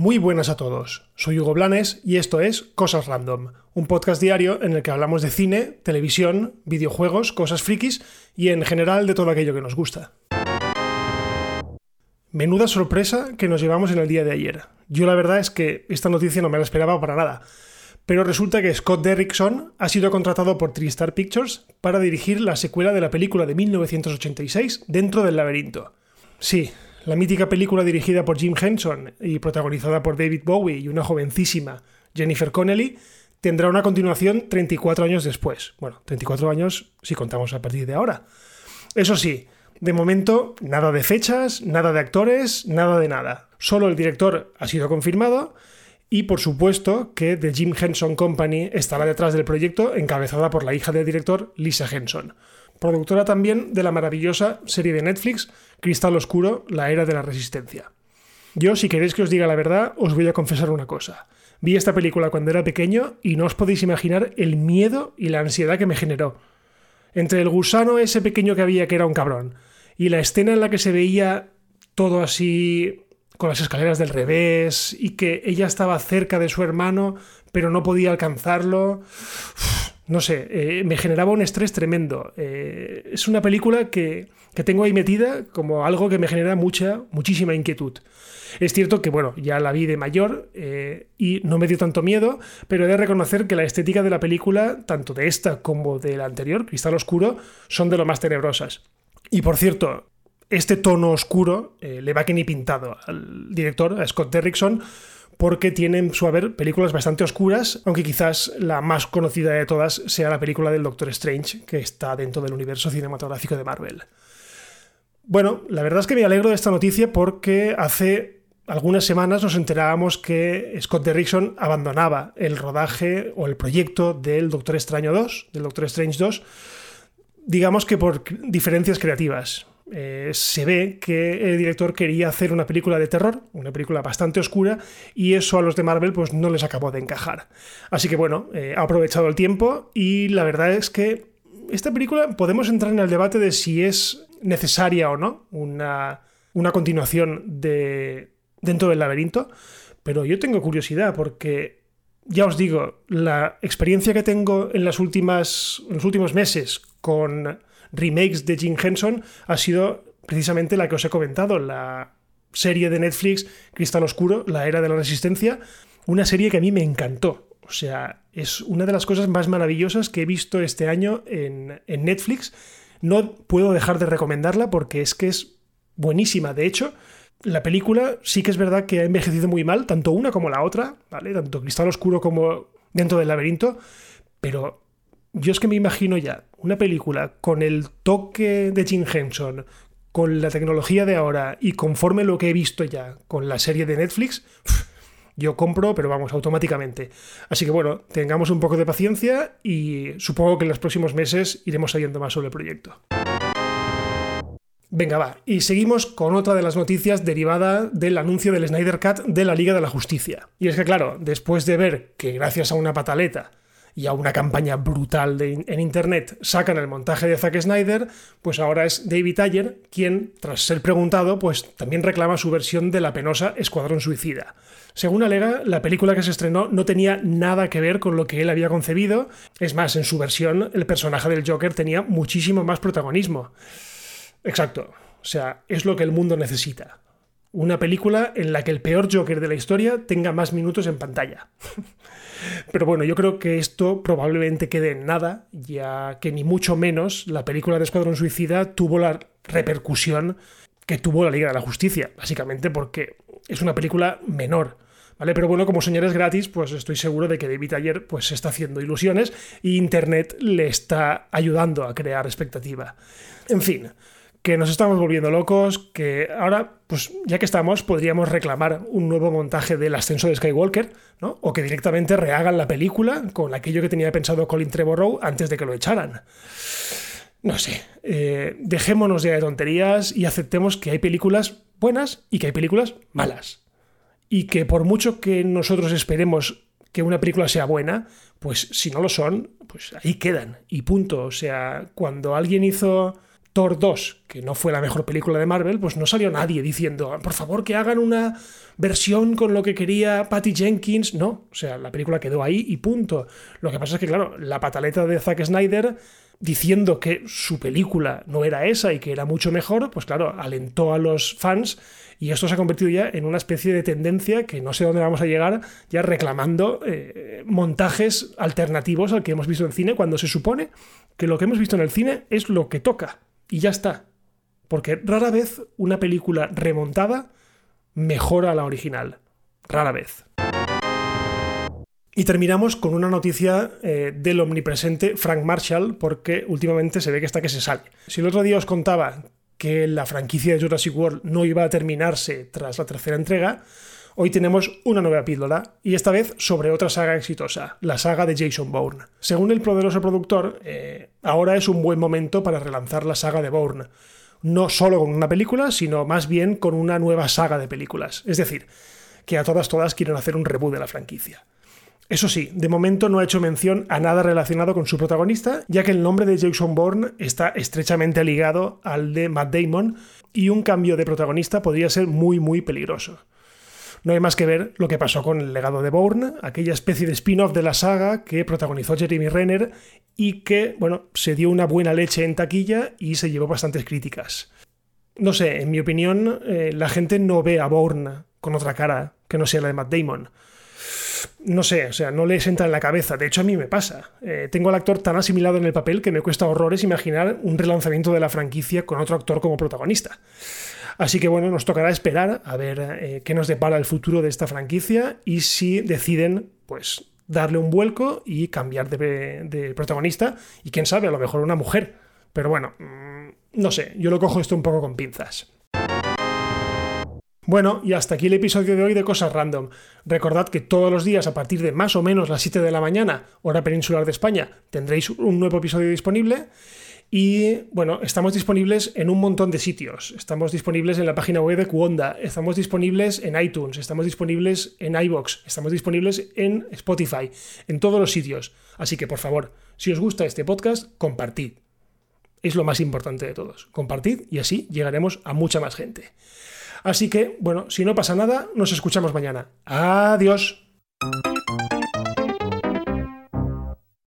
Muy buenas a todos, soy Hugo Blanes y esto es Cosas Random, un podcast diario en el que hablamos de cine, televisión, videojuegos, cosas frikis y en general de todo aquello que nos gusta. Menuda sorpresa que nos llevamos en el día de ayer. Yo la verdad es que esta noticia no me la esperaba para nada, pero resulta que Scott Derrickson ha sido contratado por TriStar Pictures para dirigir la secuela de la película de 1986 Dentro del laberinto. Sí, la mítica película dirigida por Jim Henson y protagonizada por David Bowie y una jovencísima Jennifer Connelly tendrá una continuación 34 años después. Bueno, 34 años si contamos a partir de ahora. Eso sí, de momento nada de fechas, nada de actores, nada de nada. Solo el director ha sido confirmado y por supuesto que The Jim Henson Company estará detrás del proyecto encabezada por la hija del director, Lisa Henson productora también de la maravillosa serie de Netflix Cristal Oscuro, la era de la resistencia. Yo, si queréis que os diga la verdad, os voy a confesar una cosa. Vi esta película cuando era pequeño y no os podéis imaginar el miedo y la ansiedad que me generó. Entre el gusano ese pequeño que había que era un cabrón y la escena en la que se veía todo así con las escaleras del revés y que ella estaba cerca de su hermano pero no podía alcanzarlo no sé, eh, me generaba un estrés tremendo. Eh, es una película que, tengo ahí metida como algo que me genera mucha, muchísima inquietud. Es cierto que, bueno, ya la vi de mayor eh, y no me dio tanto miedo, pero he de reconocer que la estética de la película, tanto de esta como de la anterior, Cristal Oscuro, son de lo más tenebrosas. Y por cierto, este tono oscuro le va que ni pintado al director, a Scott Derrickson, porque tienen su haber películas bastante oscuras, aunque quizás la más conocida de todas sea la película del Doctor Strange, que está dentro del universo cinematográfico de Marvel. Bueno, la verdad es que me alegro de esta noticia porque hace algunas semanas nos enterábamos que Scott Derrickson abandonaba el rodaje o el proyecto del Doctor Extraño 2, del Doctor Strange 2, digamos que por diferencias creativas. Eh, se ve que el director quería hacer una película de terror, una película bastante oscura, y eso a los de Marvel pues no les acabó de encajar. Así que bueno, eh, ha aprovechado el tiempo y la verdad es que esta película podemos entrar en el debate de si es necesaria o no una, una continuación de dentro del laberinto, pero yo tengo curiosidad porque ya os digo, la experiencia que tengo en, las últimas, en los últimos meses con remakes de Jim Henson ha sido precisamente la que os he comentado, la serie de Netflix Cristal Oscuro, la era de la resistencia, una serie que a mí me encantó. O sea, es una de las cosas más maravillosas que he visto este año en, en Netflix. No puedo dejar de recomendarla porque es que es buenísima. De hecho, la película sí que es verdad que ha envejecido muy mal, tanto una como la otra, ¿vale? Tanto Cristal Oscuro como Dentro del Laberinto, pero yo es que me imagino ya una película con el toque de Jim Henson, con la tecnología de ahora y conforme lo que he visto ya con la serie de Netflix, yo compro, pero vamos, automáticamente. Así que bueno, tengamos un poco de paciencia y supongo que en los próximos meses iremos sabiendo más sobre el proyecto. Venga, va, y seguimos con otra de las noticias derivada del anuncio del Snyder Cut de la Liga de la Justicia. Y es que claro, después de ver que gracias a una pataleta y a una campaña brutal en Internet sacan el montaje de Zack Snyder, pues ahora es David Ayer quien, tras ser preguntado, pues también reclama su versión de la penosa Escuadrón Suicida. Según alega, la película que se estrenó no tenía nada que ver con lo que él había concebido, es más, en su versión el personaje del Joker tenía muchísimo más protagonismo. Exacto, o sea, es lo que el mundo necesita. Una película en la que el peor Joker de la historia tenga más minutos en pantalla. Pero bueno, yo creo que esto probablemente quede en nada, ya que ni mucho menos la película de Escuadrón Suicida tuvo la repercusión que tuvo la Liga de la Justicia, básicamente porque es una película menor. ¿Vale? Pero bueno, como señores gratis, pues estoy seguro de que David Ayer pues, se está haciendo ilusiones y Internet le está ayudando a crear expectativa. En fin, que nos estamos volviendo locos, que ahora, pues ya que estamos, podríamos reclamar un nuevo montaje del ascenso de Skywalker, ¿no? O que directamente rehagan la película con aquello que tenía pensado Colin Trevorrow antes de que lo echaran. No sé, eh, dejémonos ya de tonterías y aceptemos que hay películas buenas y que hay películas malas. Y que por mucho que nosotros esperemos que una película sea buena, pues si no lo son, pues ahí quedan y punto. O sea, cuando alguien hizo Thor 2, que no fue la mejor película de Marvel, pues no salió nadie diciendo, por favor que hagan una versión con lo que quería Patty Jenkins. No, o sea, la película quedó ahí y punto. Lo que pasa es que, claro, la pataleta de Zack Snyder diciendo que su película no era esa y que era mucho mejor, pues claro, alentó a los fans y esto se ha convertido ya en una especie de tendencia que no sé dónde vamos a llegar, ya reclamando eh, montajes alternativos al que hemos visto en cine, cuando se supone que lo que hemos visto en el cine es lo que toca. Y ya está. Porque rara vez una película remontada mejora a la original. Rara vez. Y terminamos con una noticia eh, del omnipresente Frank Marshall, porque últimamente se ve que está que se sale. Si el otro día os contaba que la franquicia de Jurassic World no iba a terminarse tras la tercera entrega, hoy tenemos una nueva píldora, y esta vez sobre otra saga exitosa, la saga de Jason Bourne. Según el poderoso productor, eh, ahora es un buen momento para relanzar la saga de Bourne. No solo con una película, sino más bien con una nueva saga de películas. Es decir, que a todas todas quieren hacer un reboot de la franquicia. Eso sí, de momento no ha hecho mención a nada relacionado con su protagonista, ya que el nombre de Jason Bourne está estrechamente ligado al de Matt Damon y un cambio de protagonista podría ser muy muy peligroso. No hay más que ver lo que pasó con el legado de Bourne, aquella especie de spin-off de la saga que protagonizó Jeremy Renner y que, bueno, se dio una buena leche en taquilla y se llevó bastantes críticas. No sé, en mi opinión, eh, la gente no ve a Bourne con otra cara que no sea la de Matt Damon no sé, o sea, no le entra en la cabeza. De hecho, a mí me pasa. Eh, tengo al actor tan asimilado en el papel que me cuesta horrores imaginar un relanzamiento de la franquicia con otro actor como protagonista. Así que bueno, nos tocará esperar a ver eh, qué nos depara el futuro de esta franquicia y si deciden, pues, darle un vuelco y cambiar de, de protagonista y quién sabe, a lo mejor una mujer. Pero bueno, mm, no sé, yo lo cojo esto un poco con pinzas. Bueno, y hasta aquí el episodio de hoy de Cosas Random. Recordad que todos los días a partir de más o menos las 7 de la mañana, hora peninsular de España, tendréis un nuevo episodio disponible. Y bueno, estamos disponibles en un montón de sitios. Estamos disponibles en la página web de Cuonda, estamos disponibles en iTunes, estamos disponibles en iBox, estamos disponibles en Spotify, en todos los sitios. Así que por favor, si os gusta este podcast, compartid. Es lo más importante de todos. Compartid y así llegaremos a mucha más gente. Así que, bueno, si no pasa nada, nos escuchamos mañana. Adiós.